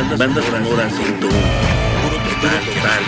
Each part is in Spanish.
Banda, banda sonora 101. Puro total, total,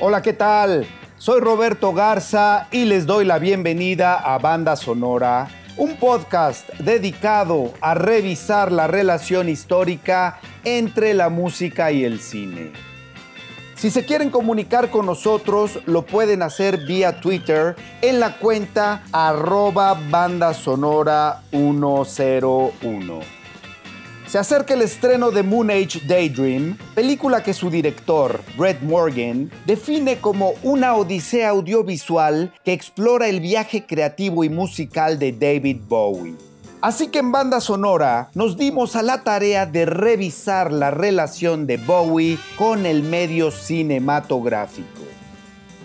Hola, ¿qué tal? Soy Roberto Garza y les doy la bienvenida a Banda Sonora un podcast dedicado a revisar la relación histórica entre la música y el cine. Si se quieren comunicar con nosotros, lo pueden hacer vía Twitter en la cuenta arroba bandasonora 101. Se acerca el estreno de Moon Age Daydream, película que su director, Brett Morgan, define como una odisea audiovisual que explora el viaje creativo y musical de David Bowie. Así que en banda sonora nos dimos a la tarea de revisar la relación de Bowie con el medio cinematográfico.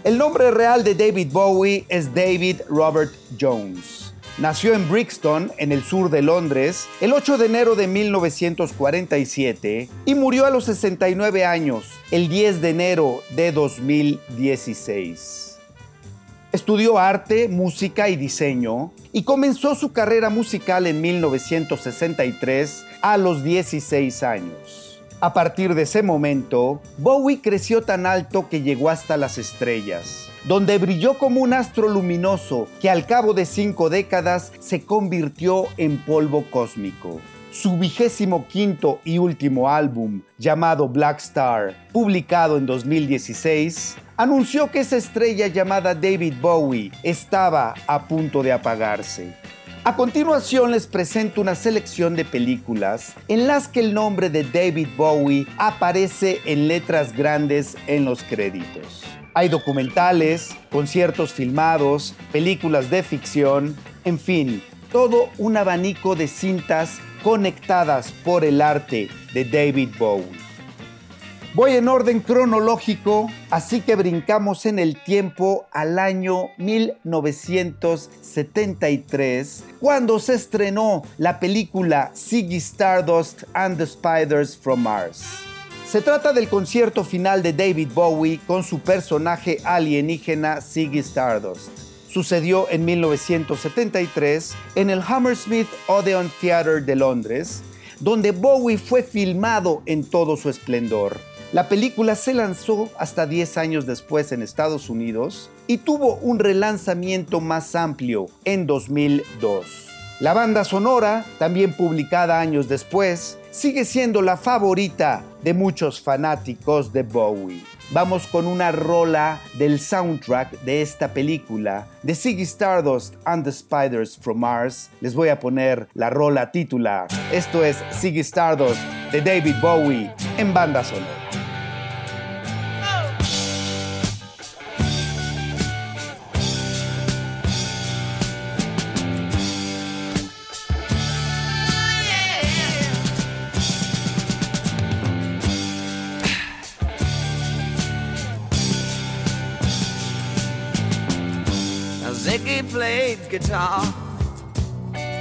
El nombre real de David Bowie es David Robert Jones. Nació en Brixton, en el sur de Londres, el 8 de enero de 1947 y murió a los 69 años, el 10 de enero de 2016. Estudió arte, música y diseño y comenzó su carrera musical en 1963 a los 16 años. A partir de ese momento, Bowie creció tan alto que llegó hasta las estrellas donde brilló como un astro luminoso que al cabo de cinco décadas se convirtió en polvo cósmico. Su vigésimo quinto y último álbum, llamado Black Star, publicado en 2016, anunció que esa estrella llamada David Bowie estaba a punto de apagarse. A continuación les presento una selección de películas en las que el nombre de David Bowie aparece en letras grandes en los créditos. Hay documentales, conciertos filmados, películas de ficción, en fin, todo un abanico de cintas conectadas por el arte de David Bowie. Voy en orden cronológico, así que brincamos en el tiempo al año 1973, cuando se estrenó la película Ziggy Stardust and the Spiders from Mars. Se trata del concierto final de David Bowie con su personaje alienígena Ziggy Stardust. Sucedió en 1973 en el Hammersmith Odeon Theatre de Londres, donde Bowie fue filmado en todo su esplendor. La película se lanzó hasta 10 años después en Estados Unidos y tuvo un relanzamiento más amplio en 2002. La banda sonora, también publicada años después, sigue siendo la favorita de muchos fanáticos de Bowie. Vamos con una rola del soundtrack de esta película, de Ziggy Stardust and the Spiders from Mars. Les voy a poner la rola titular. Esto es Ziggy Stardust de David Bowie en banda sonora. Played guitar,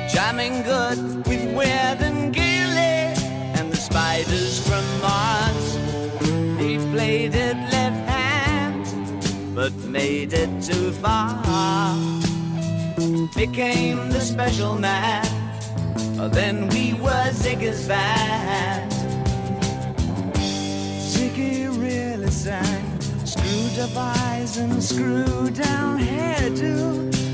jamming good with Weird and Gilly and the spiders from Mars. He played it left hand, but made it too far. Became the special man, oh, then we were Ziggy's band. Ziggy really sang screwed up eyes and screwed down hairdo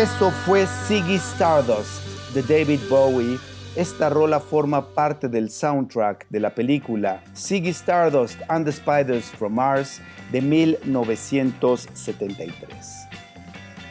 Eso fue Ziggy Stardust de David Bowie. Esta rola forma parte del soundtrack de la película Ziggy Stardust and the Spiders from Mars de 1973.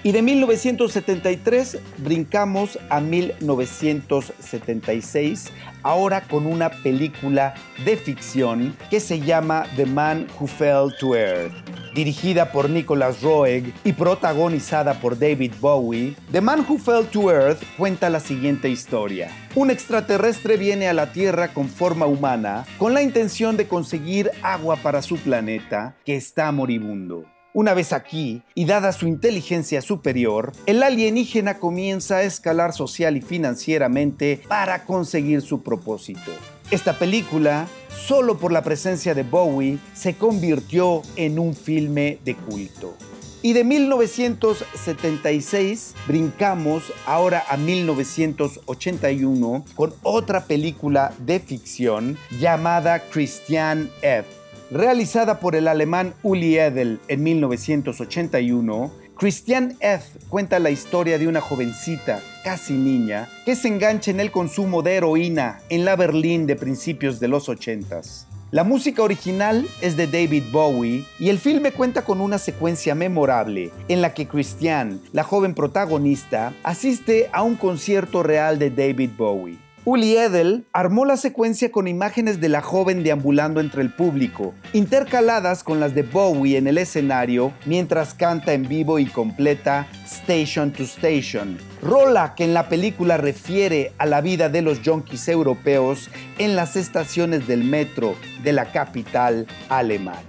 Y de 1973 brincamos a 1976, ahora con una película de ficción que se llama The Man Who Fell to Earth. Dirigida por Nicholas Roeg y protagonizada por David Bowie, The Man Who Fell to Earth cuenta la siguiente historia. Un extraterrestre viene a la Tierra con forma humana con la intención de conseguir agua para su planeta que está moribundo. Una vez aquí, y dada su inteligencia superior, el alienígena comienza a escalar social y financieramente para conseguir su propósito. Esta película, solo por la presencia de Bowie, se convirtió en un filme de culto. Y de 1976 brincamos ahora a 1981 con otra película de ficción llamada Christian F. Realizada por el alemán Uli Edel en 1981, Christian F. cuenta la historia de una jovencita, casi niña, que se engancha en el consumo de heroína en la Berlín de principios de los 80s. La música original es de David Bowie y el filme cuenta con una secuencia memorable en la que Christian, la joven protagonista, asiste a un concierto real de David Bowie. Uli Edel armó la secuencia con imágenes de la joven deambulando entre el público, intercaladas con las de Bowie en el escenario mientras canta en vivo y completa Station to Station, rola que en la película refiere a la vida de los yonkis europeos en las estaciones del metro de la capital alemana.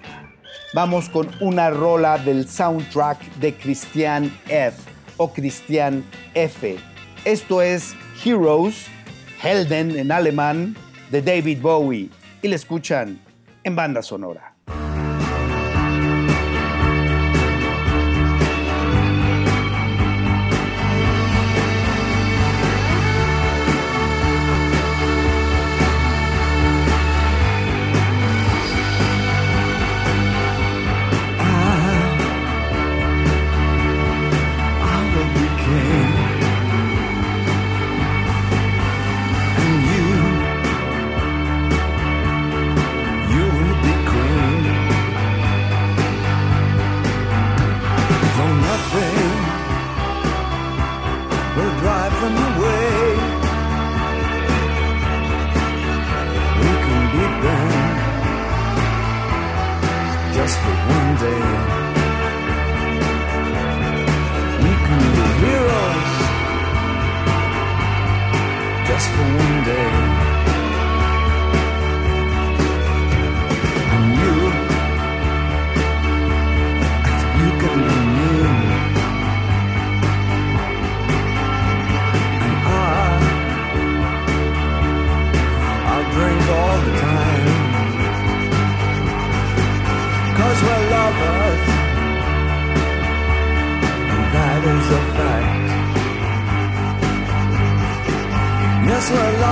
Vamos con una rola del soundtrack de Christian F o Christian F. Esto es Heroes Helden en alemán de David Bowie y le escuchan en banda sonora.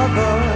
lover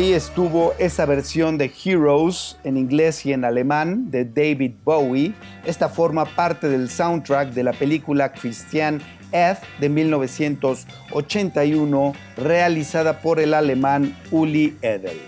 Ahí estuvo esa versión de Heroes en inglés y en alemán de David Bowie. Esta forma parte del soundtrack de la película Christian F de 1981 realizada por el alemán Uli Edel.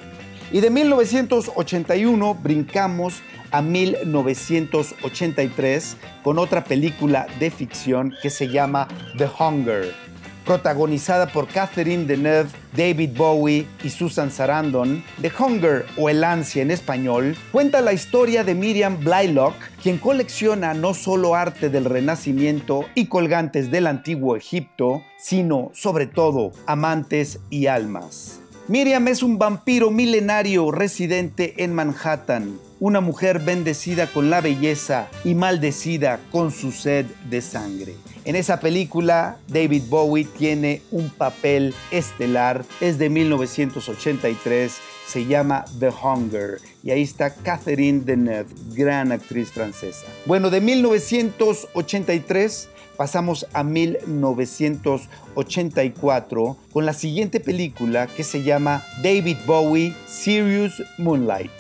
Y de 1981 brincamos a 1983 con otra película de ficción que se llama The Hunger. Protagonizada por Catherine Deneuve, David Bowie y Susan Sarandon, The Hunger o El Ansia en español cuenta la historia de Miriam Blaylock, quien colecciona no solo arte del Renacimiento y colgantes del antiguo Egipto, sino sobre todo amantes y almas. Miriam es un vampiro milenario residente en Manhattan, una mujer bendecida con la belleza y maldecida con su sed de sangre. En esa película, David Bowie tiene un papel estelar, es de 1983, se llama The Hunger y ahí está Catherine Deneuve, gran actriz francesa. Bueno, de 1983 pasamos a 1984 con la siguiente película que se llama David Bowie Serious Moonlight.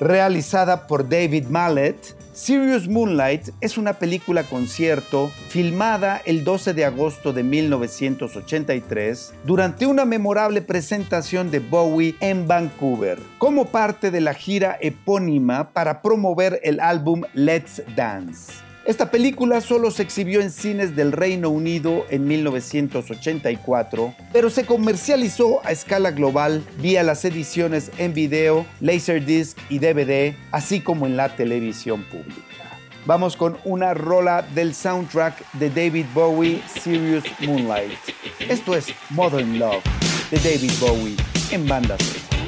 Realizada por David Mallet, Serious Moonlight es una película concierto filmada el 12 de agosto de 1983 durante una memorable presentación de Bowie en Vancouver, como parte de la gira epónima para promover el álbum Let's Dance. Esta película solo se exhibió en cines del Reino Unido en 1984, pero se comercializó a escala global vía las ediciones en video, Laserdisc y DVD, así como en la televisión pública. Vamos con una rola del soundtrack de David Bowie, Serious Moonlight. Esto es Modern Love de David Bowie en banda sonora.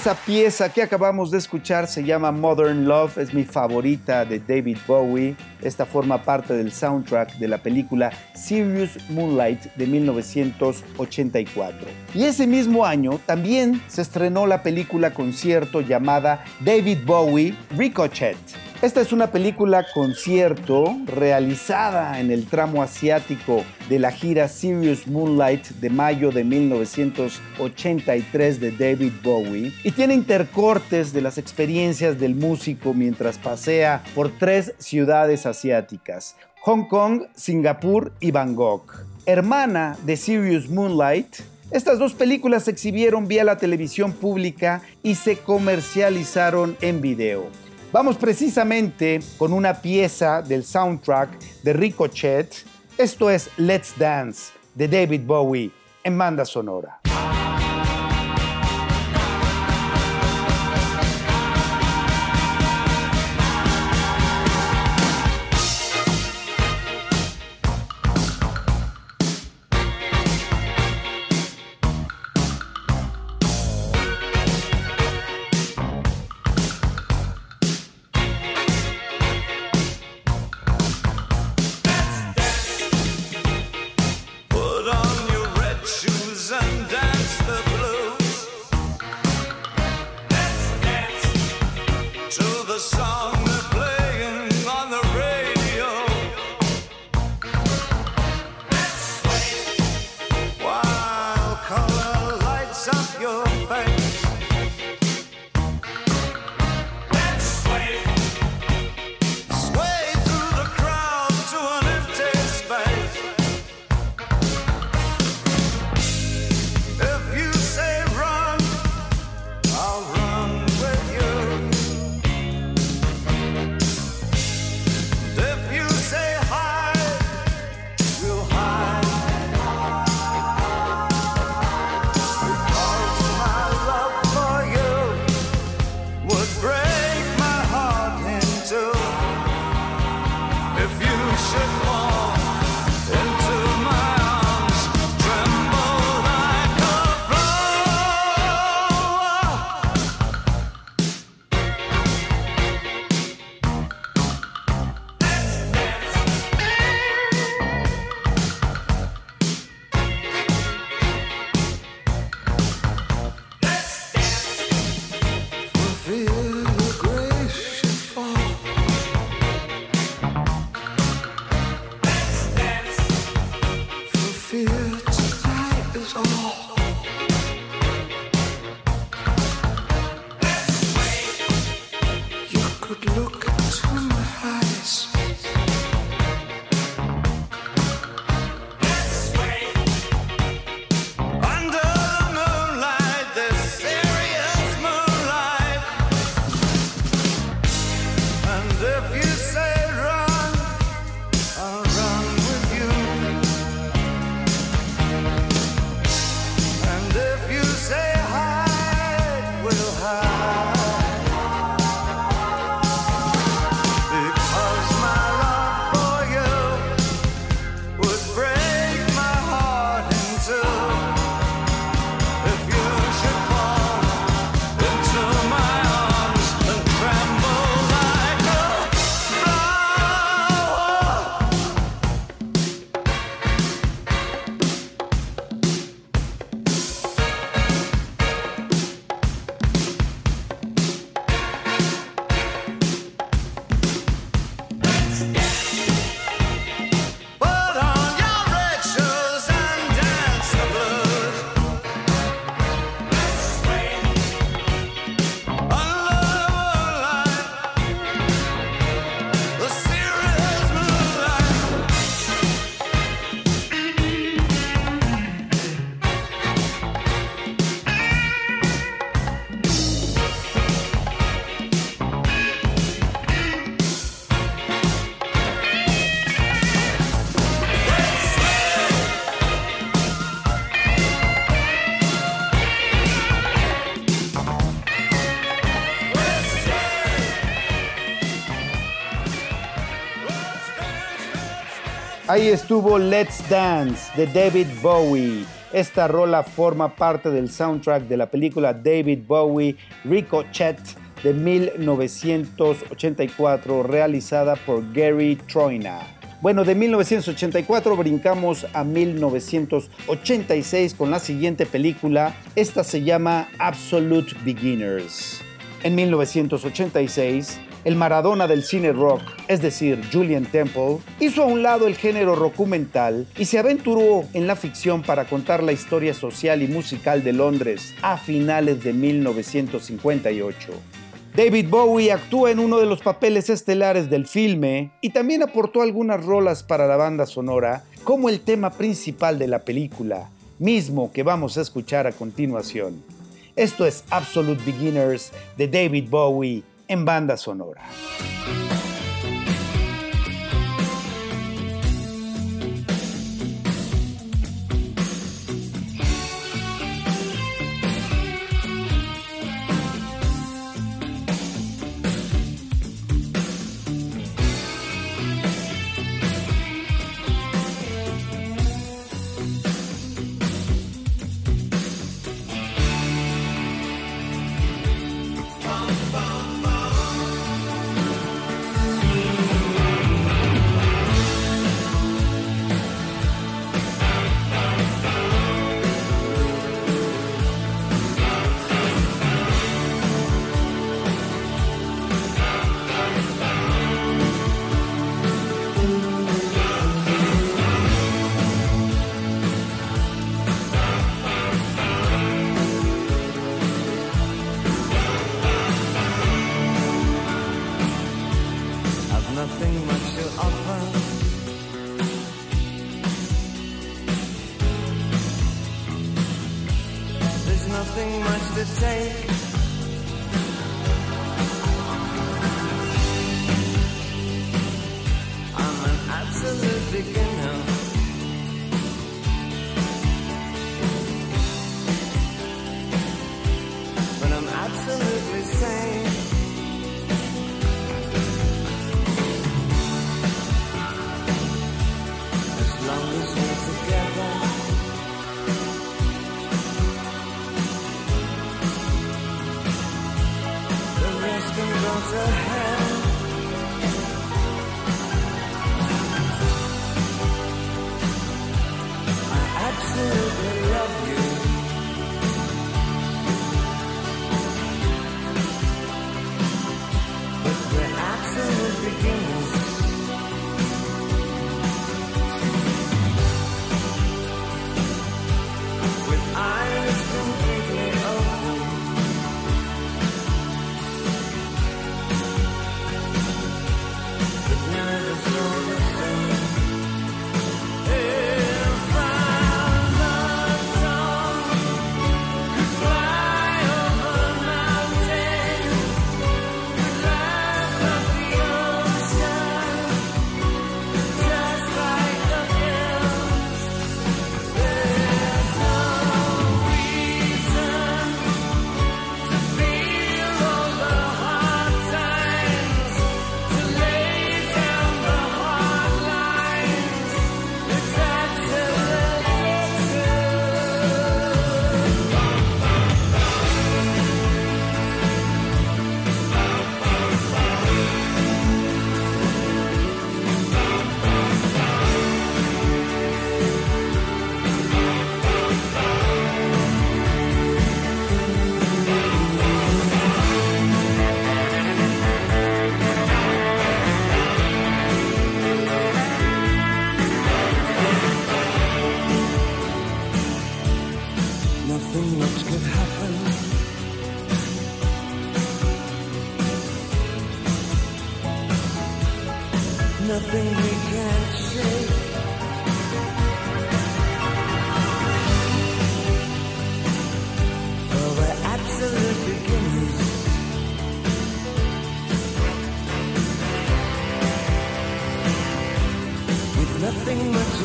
Esa pieza que acabamos de escuchar se llama Modern Love, es mi favorita de David Bowie. Esta forma parte del soundtrack de la película Serious Moonlight de 1984. Y ese mismo año también se estrenó la película concierto llamada David Bowie Ricochet esta es una película concierto realizada en el tramo asiático de la gira Serious Moonlight de mayo de 1983 de David Bowie y tiene intercortes de las experiencias del músico mientras pasea por tres ciudades asiáticas, Hong Kong, Singapur y Bangkok. Hermana de Serious Moonlight, estas dos películas se exhibieron vía la televisión pública y se comercializaron en video. Vamos precisamente con una pieza del soundtrack de Ricochet. Esto es Let's Dance de David Bowie en banda sonora. Ahí estuvo Let's Dance de David Bowie. Esta rola forma parte del soundtrack de la película David Bowie Ricochet de 1984 realizada por Gary Troina. Bueno, de 1984 brincamos a 1986 con la siguiente película. Esta se llama Absolute Beginners. En 1986, el Maradona del cine rock, es decir, Julian Temple, hizo a un lado el género documental y se aventuró en la ficción para contar la historia social y musical de Londres a finales de 1958. David Bowie actúa en uno de los papeles estelares del filme y también aportó algunas rolas para la banda sonora, como el tema principal de la película, mismo que vamos a escuchar a continuación. Esto es Absolute Beginners de David Bowie en banda sonora. nothing but a.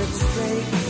it's straight.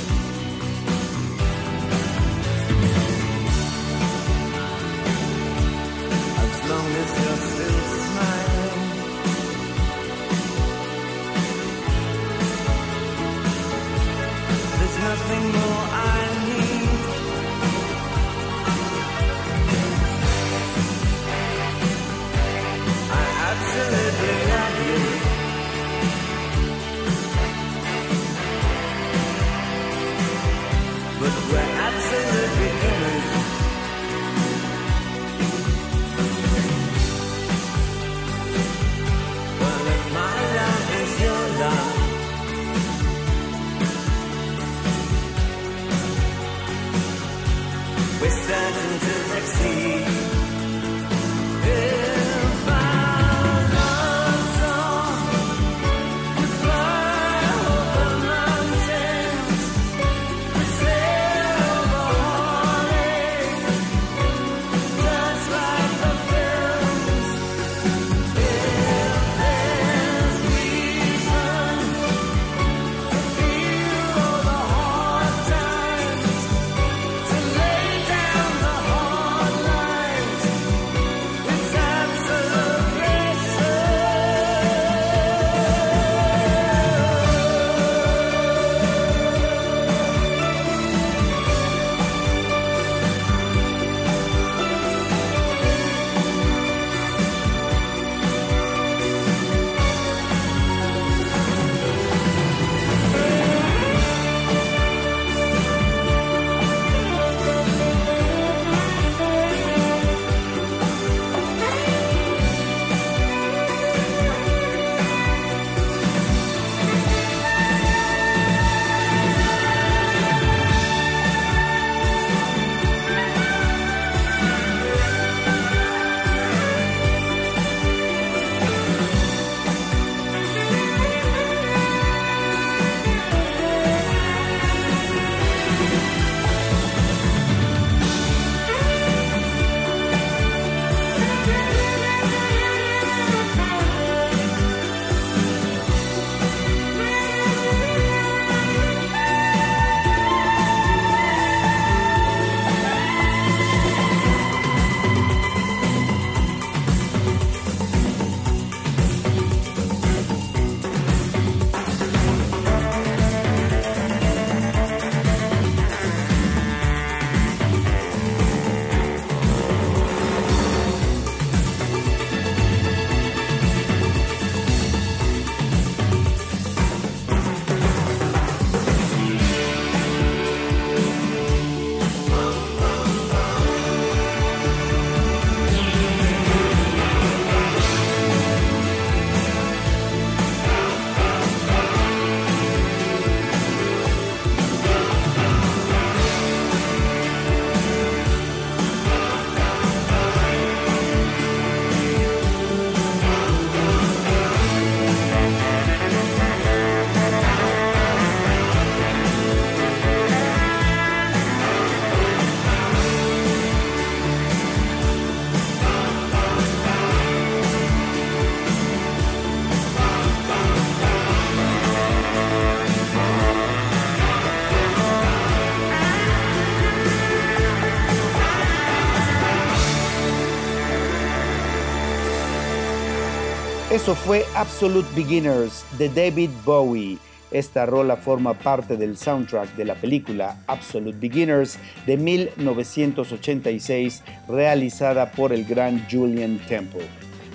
Eso fue Absolute Beginners de David Bowie. Esta rola forma parte del soundtrack de la película Absolute Beginners de 1986 realizada por el gran Julian Temple.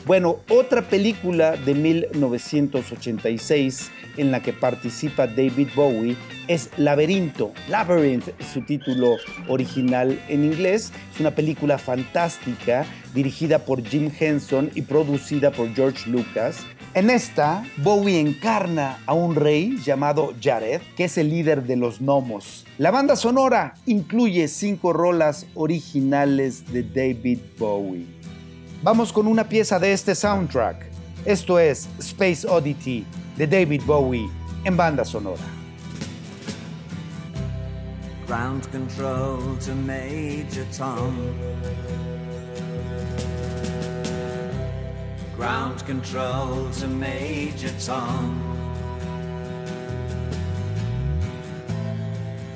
Bueno, otra película de 1986 en la que participa David Bowie es Laberinto. Labyrinth es su título original en inglés. Es una película fantástica dirigida por Jim Henson y producida por George Lucas. En esta, Bowie encarna a un rey llamado Jared, que es el líder de los gnomos. La banda sonora incluye cinco rolas originales de David Bowie. Vamos con una pieza de este soundtrack. Esto es Space Oddity de David Bowie en banda sonora. Ground control to Major Tom. Ground control to Major Tom.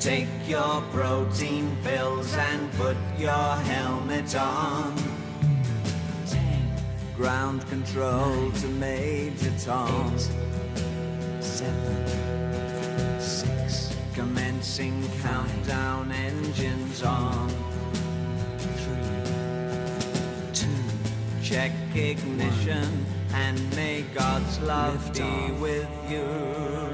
Take your protein pills and put your helmet on. Ground control to Major Tom. seven, six. Commencing countdown, engines on. Three, two. Check ignition and may God's love be with you.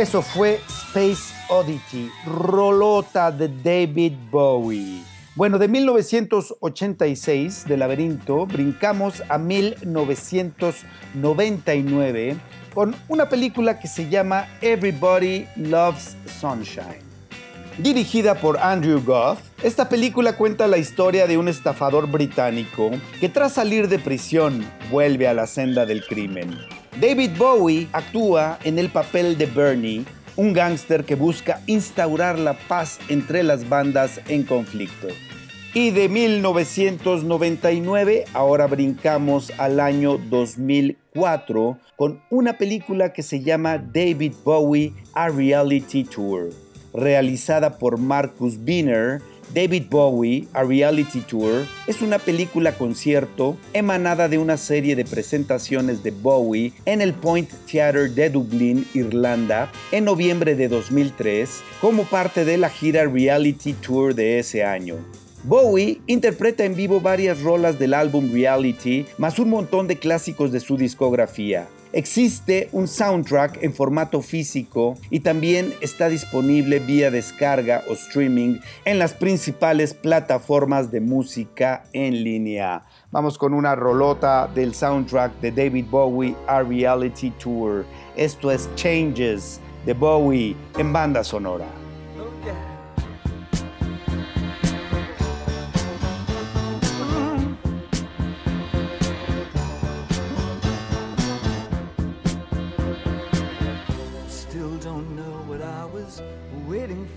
Eso fue Space Oddity, rolota de David Bowie. Bueno, de 1986, de Laberinto, brincamos a 1999 con una película que se llama Everybody Loves Sunshine. Dirigida por Andrew Goff, esta película cuenta la historia de un estafador británico que tras salir de prisión vuelve a la senda del crimen. David Bowie actúa en el papel de Bernie, un gángster que busca instaurar la paz entre las bandas en conflicto. Y de 1999 ahora brincamos al año 2004 con una película que se llama David Bowie A Reality Tour. Realizada por Marcus Biner, David Bowie, A Reality Tour, es una película concierto emanada de una serie de presentaciones de Bowie en el Point Theatre de Dublín, Irlanda, en noviembre de 2003, como parte de la gira Reality Tour de ese año. Bowie interpreta en vivo varias rolas del álbum Reality, más un montón de clásicos de su discografía. Existe un soundtrack en formato físico y también está disponible vía descarga o streaming en las principales plataformas de música en línea. Vamos con una rolota del soundtrack de David Bowie A Reality Tour. Esto es Changes de Bowie en banda sonora.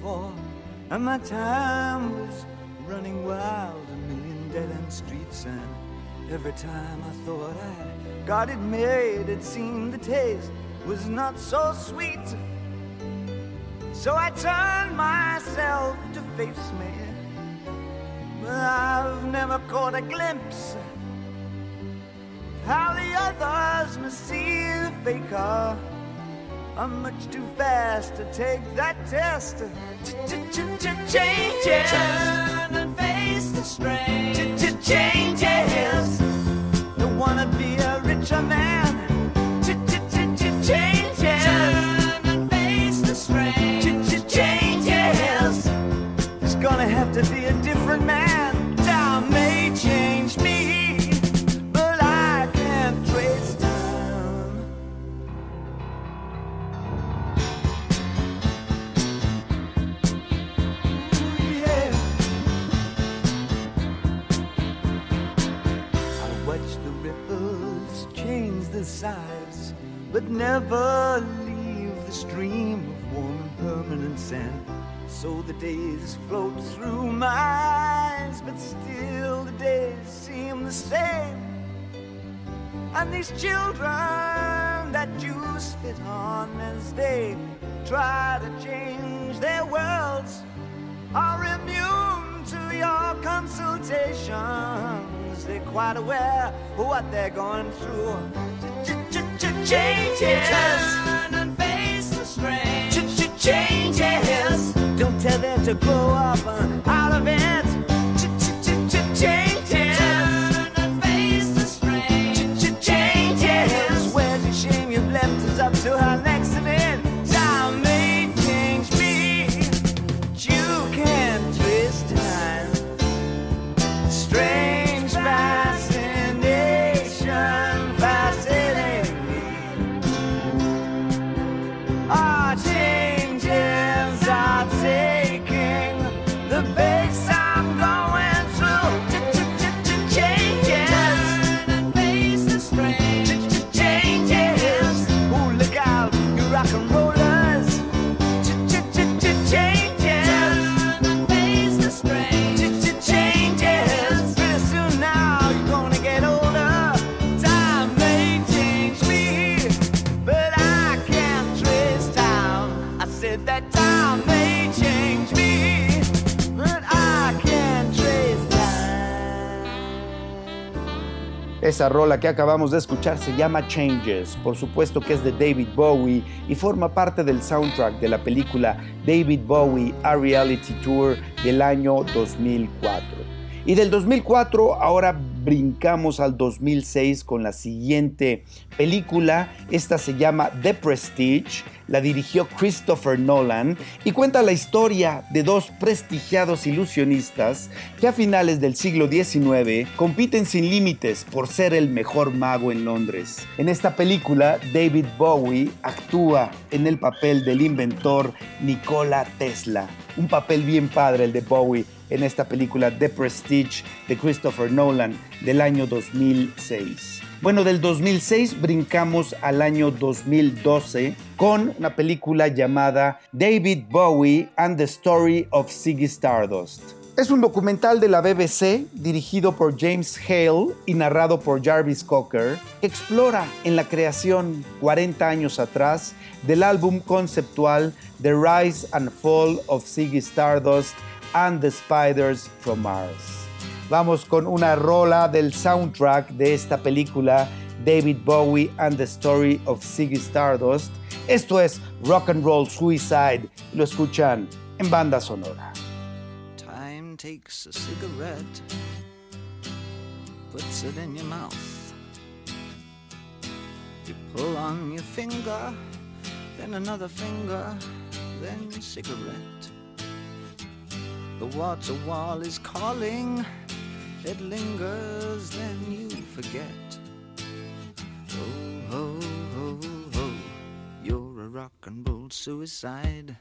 And my time was running wild, a million dead end streets. And every time I thought I'd got it made, it seemed the taste was not so sweet. So I turned myself to face me. But I've never caught a glimpse of how the others must see the faker. I'm much too fast to take that test. Changes. Turn and face the strain. Changes. Don't wanna be a richer man. These children that you spit on as they try to change their worlds are immune to your consultations. They're quite aware of what they're going through. Changes. Turn and face the strain. Changes. Don't tell them to grow up uh, out of it. Esa rola que acabamos de escuchar se llama Changes, por supuesto que es de David Bowie y forma parte del soundtrack de la película David Bowie A Reality Tour del año 2004. Y del 2004 ahora brincamos al 2006 con la siguiente película. Esta se llama The Prestige, la dirigió Christopher Nolan y cuenta la historia de dos prestigiados ilusionistas que a finales del siglo XIX compiten sin límites por ser el mejor mago en Londres. En esta película, David Bowie actúa en el papel del inventor Nikola Tesla. Un papel bien padre el de Bowie en esta película The Prestige de Christopher Nolan del año 2006. Bueno, del 2006 brincamos al año 2012 con una película llamada David Bowie and the Story of Ziggy Stardust. Es un documental de la BBC dirigido por James Hale y narrado por Jarvis Cocker que explora en la creación 40 años atrás del álbum conceptual The Rise and Fall of Ziggy Stardust and the Spiders from Mars. Vamos con una rola del soundtrack de esta película, David Bowie and the Story of Ziggy Stardust. Esto es Rock and Roll Suicide. Lo escuchan en banda sonora. Time takes a cigarette, puts it in your mouth. You pull on your finger, then another finger, then cigarette. The water wall is calling, it lingers, then you forget. Oh, ho, ho, ho, you're a rock and roll suicide.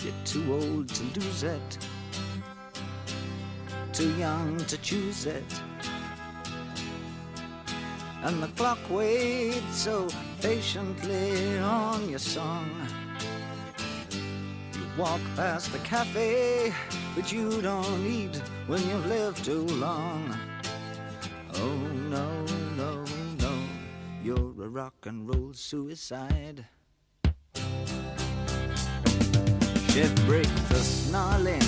You're too old to lose it, too young to choose it. And the clock waits so patiently on your song. Walk past the cafe, but you don't eat when you've lived too long. Oh no, no, no, you're a rock and roll suicide. Shit breaks the snarling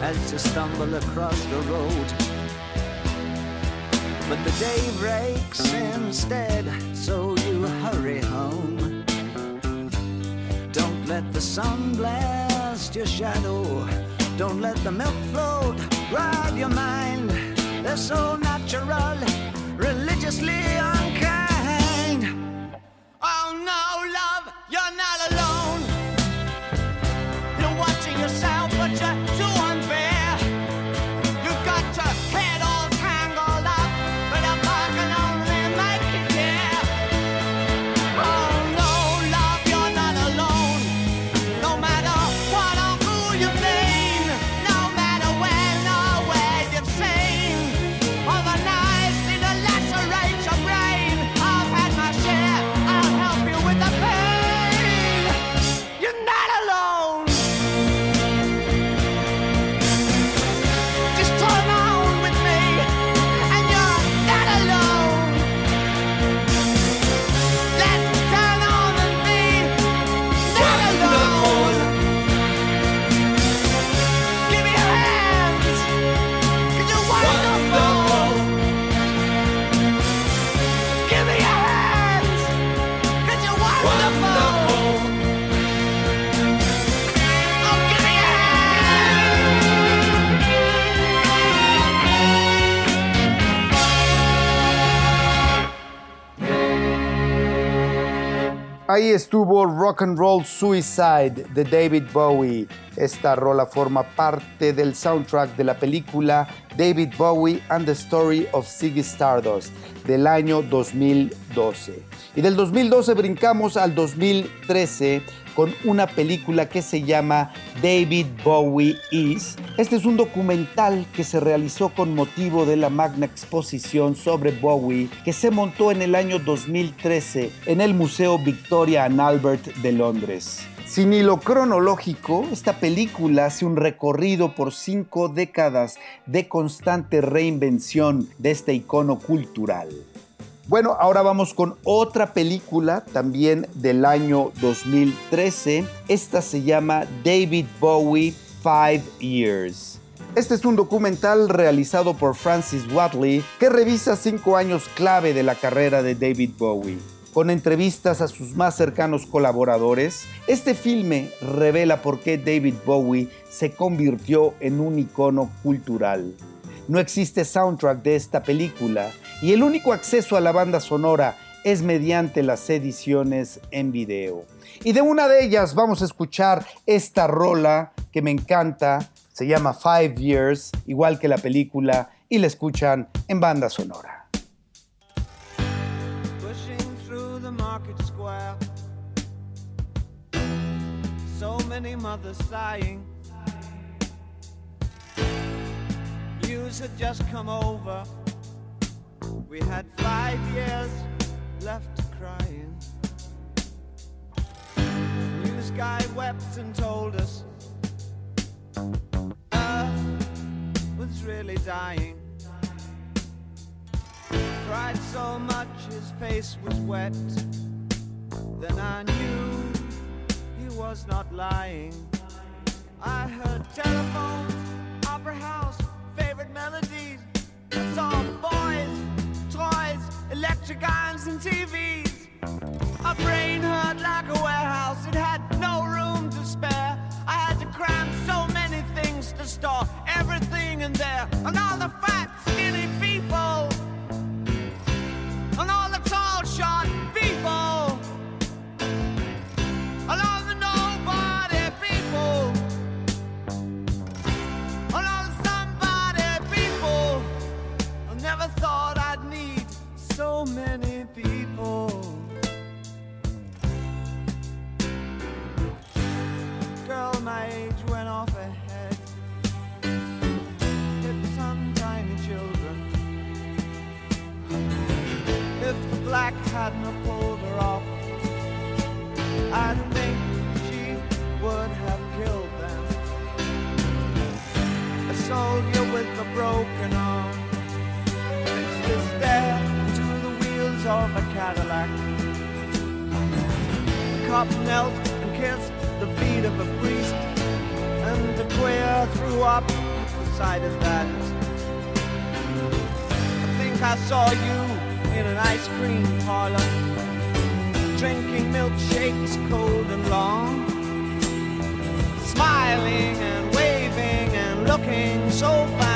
as you stumble across the road. But the day breaks instead, so you hurry home. Let the sun blast your shadow. Don't let the milk float ride your mind. They're so natural, religiously unkind. Oh no, love, you're not alone. You're watching yourself, Ahí estuvo Rock and Roll Suicide de David Bowie. Esta rola forma parte del soundtrack de la película David Bowie and the Story of Ziggy Stardust del año 2012. Y del 2012 brincamos al 2013 con una película que se llama David Bowie Is. Este es un documental que se realizó con motivo de la magna exposición sobre Bowie que se montó en el año 2013 en el Museo Victoria and Albert de Londres. Sin hilo cronológico, esta película hace un recorrido por cinco décadas de constante reinvención de este icono cultural. Bueno, ahora vamos con otra película también del año 2013. Esta se llama David Bowie Five Years. Este es un documental realizado por Francis Watley que revisa cinco años clave de la carrera de David Bowie. Con entrevistas a sus más cercanos colaboradores, este filme revela por qué David Bowie se convirtió en un icono cultural. No existe soundtrack de esta película y el único acceso a la banda sonora es mediante las ediciones en video. Y de una de ellas vamos a escuchar esta rola que me encanta, se llama Five Years, igual que la película, y la escuchan en banda sonora. So many mothers sighing. News just come over. We had five years left crying. News guy wept and told us Earth was really dying cried so much his face was wet. Then I knew he was not lying. I heard telephones, opera house, favorite melodies. Boys, toys, electric irons, and TVs. My brain hurt like a warehouse, it had no room to spare. I had to cram so many things to store everything in there, and all the fat, hadn't have pulled her off, I think she would have killed them. A soldier with a broken arm fixed his stare to the wheels of a Cadillac. A cop knelt and kissed the feet of a priest, and the queer threw up beside his that. I think I saw you in an ice cream parlor, drinking milkshakes cold and long, smiling and waving and looking so fine.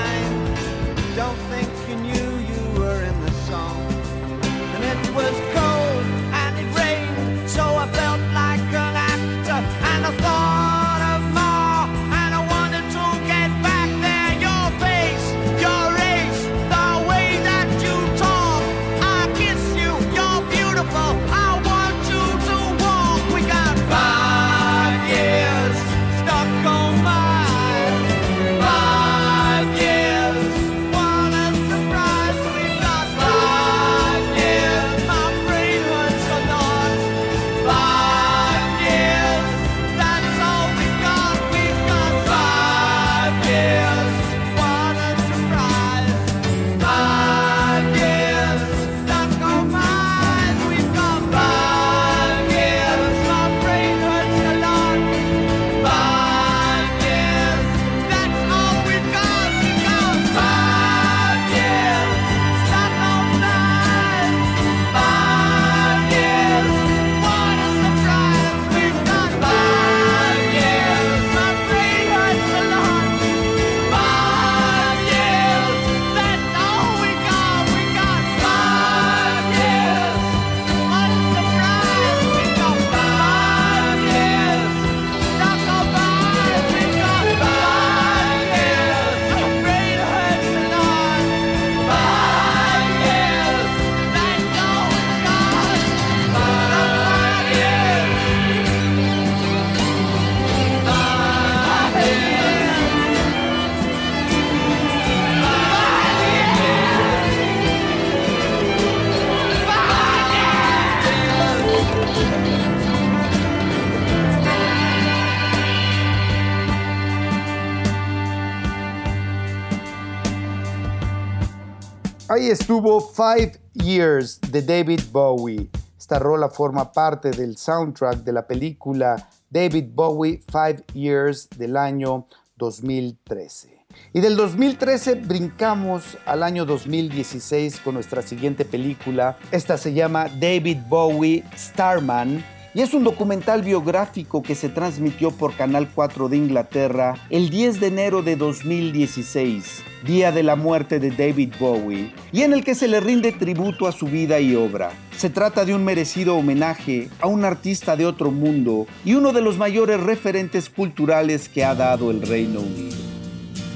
Ahí estuvo Five Years de David Bowie. Esta rola forma parte del soundtrack de la película David Bowie Five Years del año 2013. Y del 2013 brincamos al año 2016 con nuestra siguiente película. Esta se llama David Bowie Starman y es un documental biográfico que se transmitió por Canal 4 de Inglaterra el 10 de enero de 2016, día de la muerte de David Bowie, y en el que se le rinde tributo a su vida y obra. Se trata de un merecido homenaje a un artista de otro mundo y uno de los mayores referentes culturales que ha dado el Reino Unido.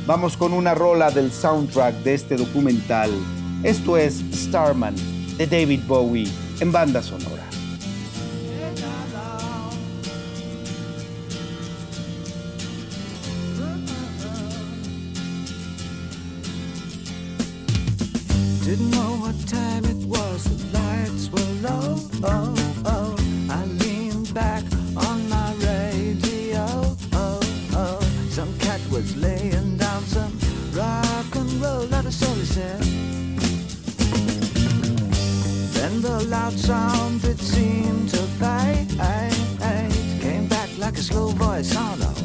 Vamos con una rola del soundtrack de este documental. Esto es Starman de David Bowie en banda sonora. Didn't know what time it was, the lights were low. Oh, oh. I leaned back on my radio. Oh, oh. Some cat was laying down some rock and roll, not a soul he said. Then the loud sound it seemed to fade. Came back like a slow voice on a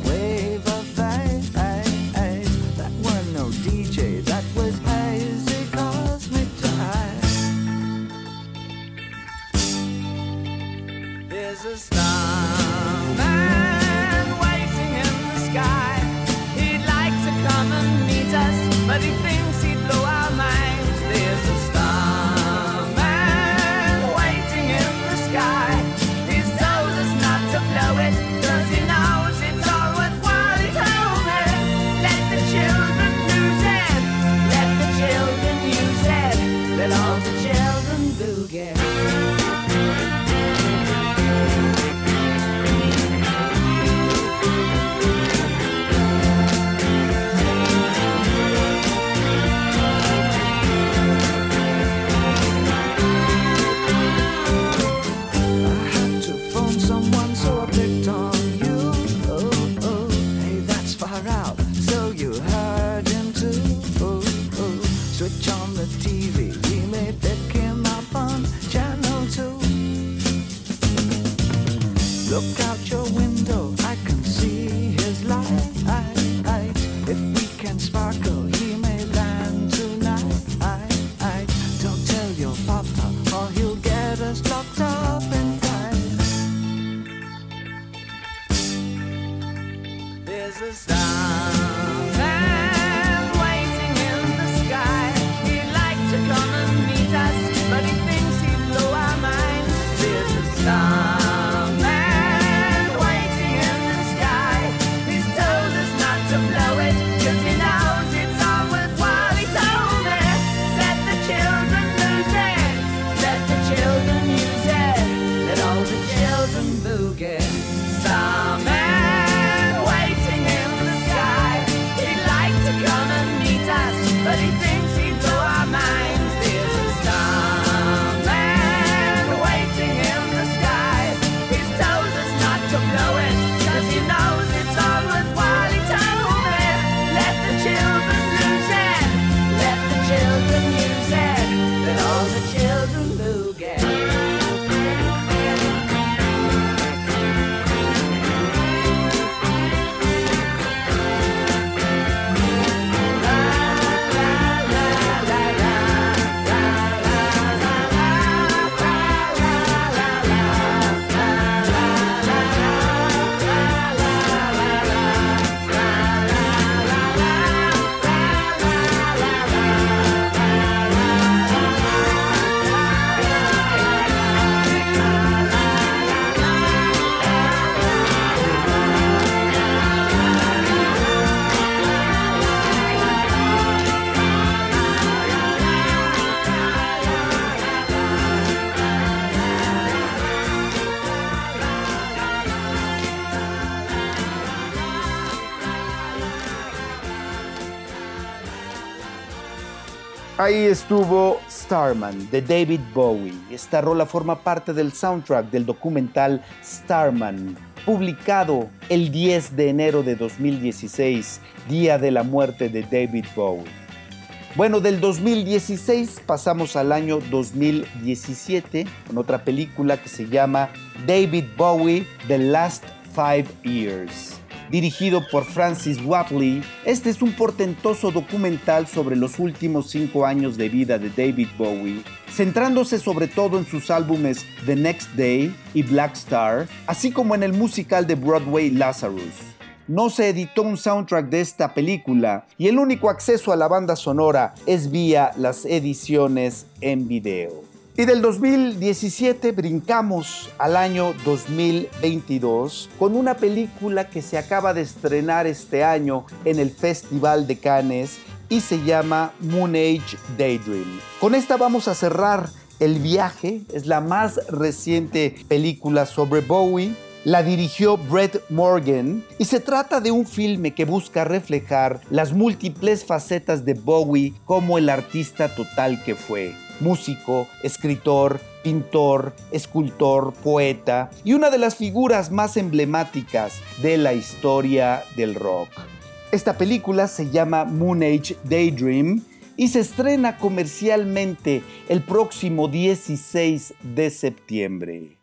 Ahí estuvo Starman de David Bowie. Esta rola forma parte del soundtrack del documental Starman, publicado el 10 de enero de 2016, día de la muerte de David Bowie. Bueno, del 2016 pasamos al año 2017 con otra película que se llama David Bowie, The Last Five Years dirigido por Francis Watley. Este es un portentoso documental sobre los últimos cinco años de vida de David Bowie, centrándose sobre todo en sus álbumes The Next Day y Black Star, así como en el musical de Broadway Lazarus. No se editó un soundtrack de esta película y el único acceso a la banda sonora es vía las ediciones en video. Y del 2017 brincamos al año 2022 con una película que se acaba de estrenar este año en el Festival de Cannes y se llama Moon Age Daydream. Con esta vamos a cerrar el viaje, es la más reciente película sobre Bowie. La dirigió Brett Morgan y se trata de un filme que busca reflejar las múltiples facetas de Bowie como el artista total que fue músico, escritor, pintor, escultor, poeta y una de las figuras más emblemáticas de la historia del rock. Esta película se llama Moon Age Daydream y se estrena comercialmente el próximo 16 de septiembre.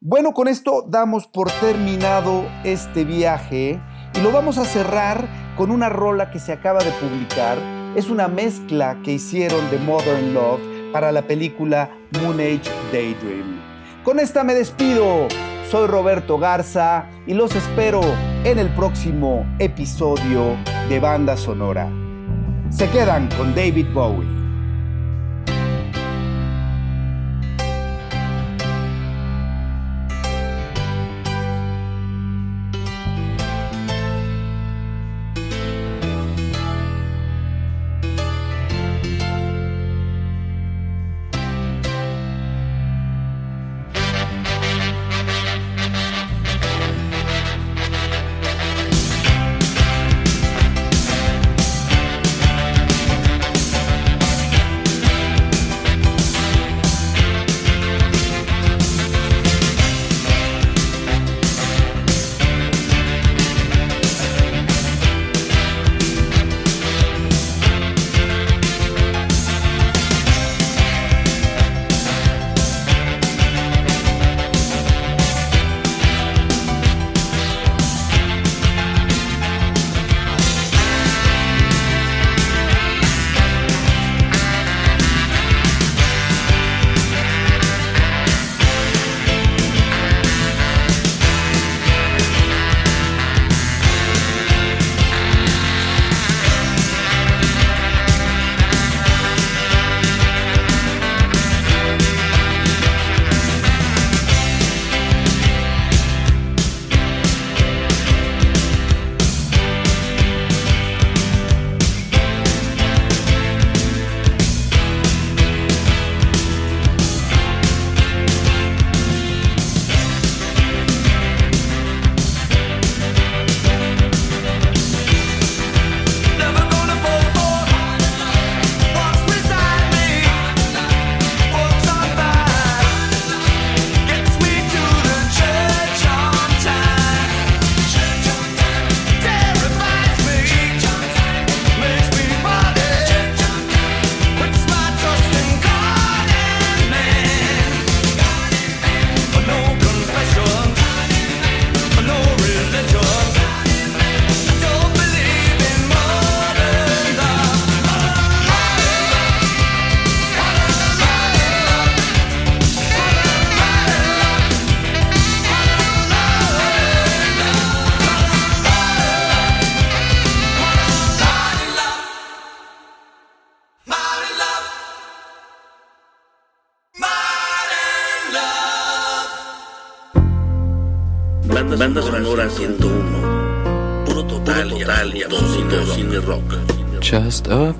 Bueno, con esto damos por terminado este viaje y lo vamos a cerrar con una rola que se acaba de publicar es una mezcla que hicieron de Modern Love para la película Moon Age Daydream. Con esta me despido. Soy Roberto Garza y los espero en el próximo episodio de Banda Sonora. Se quedan con David Bowie. A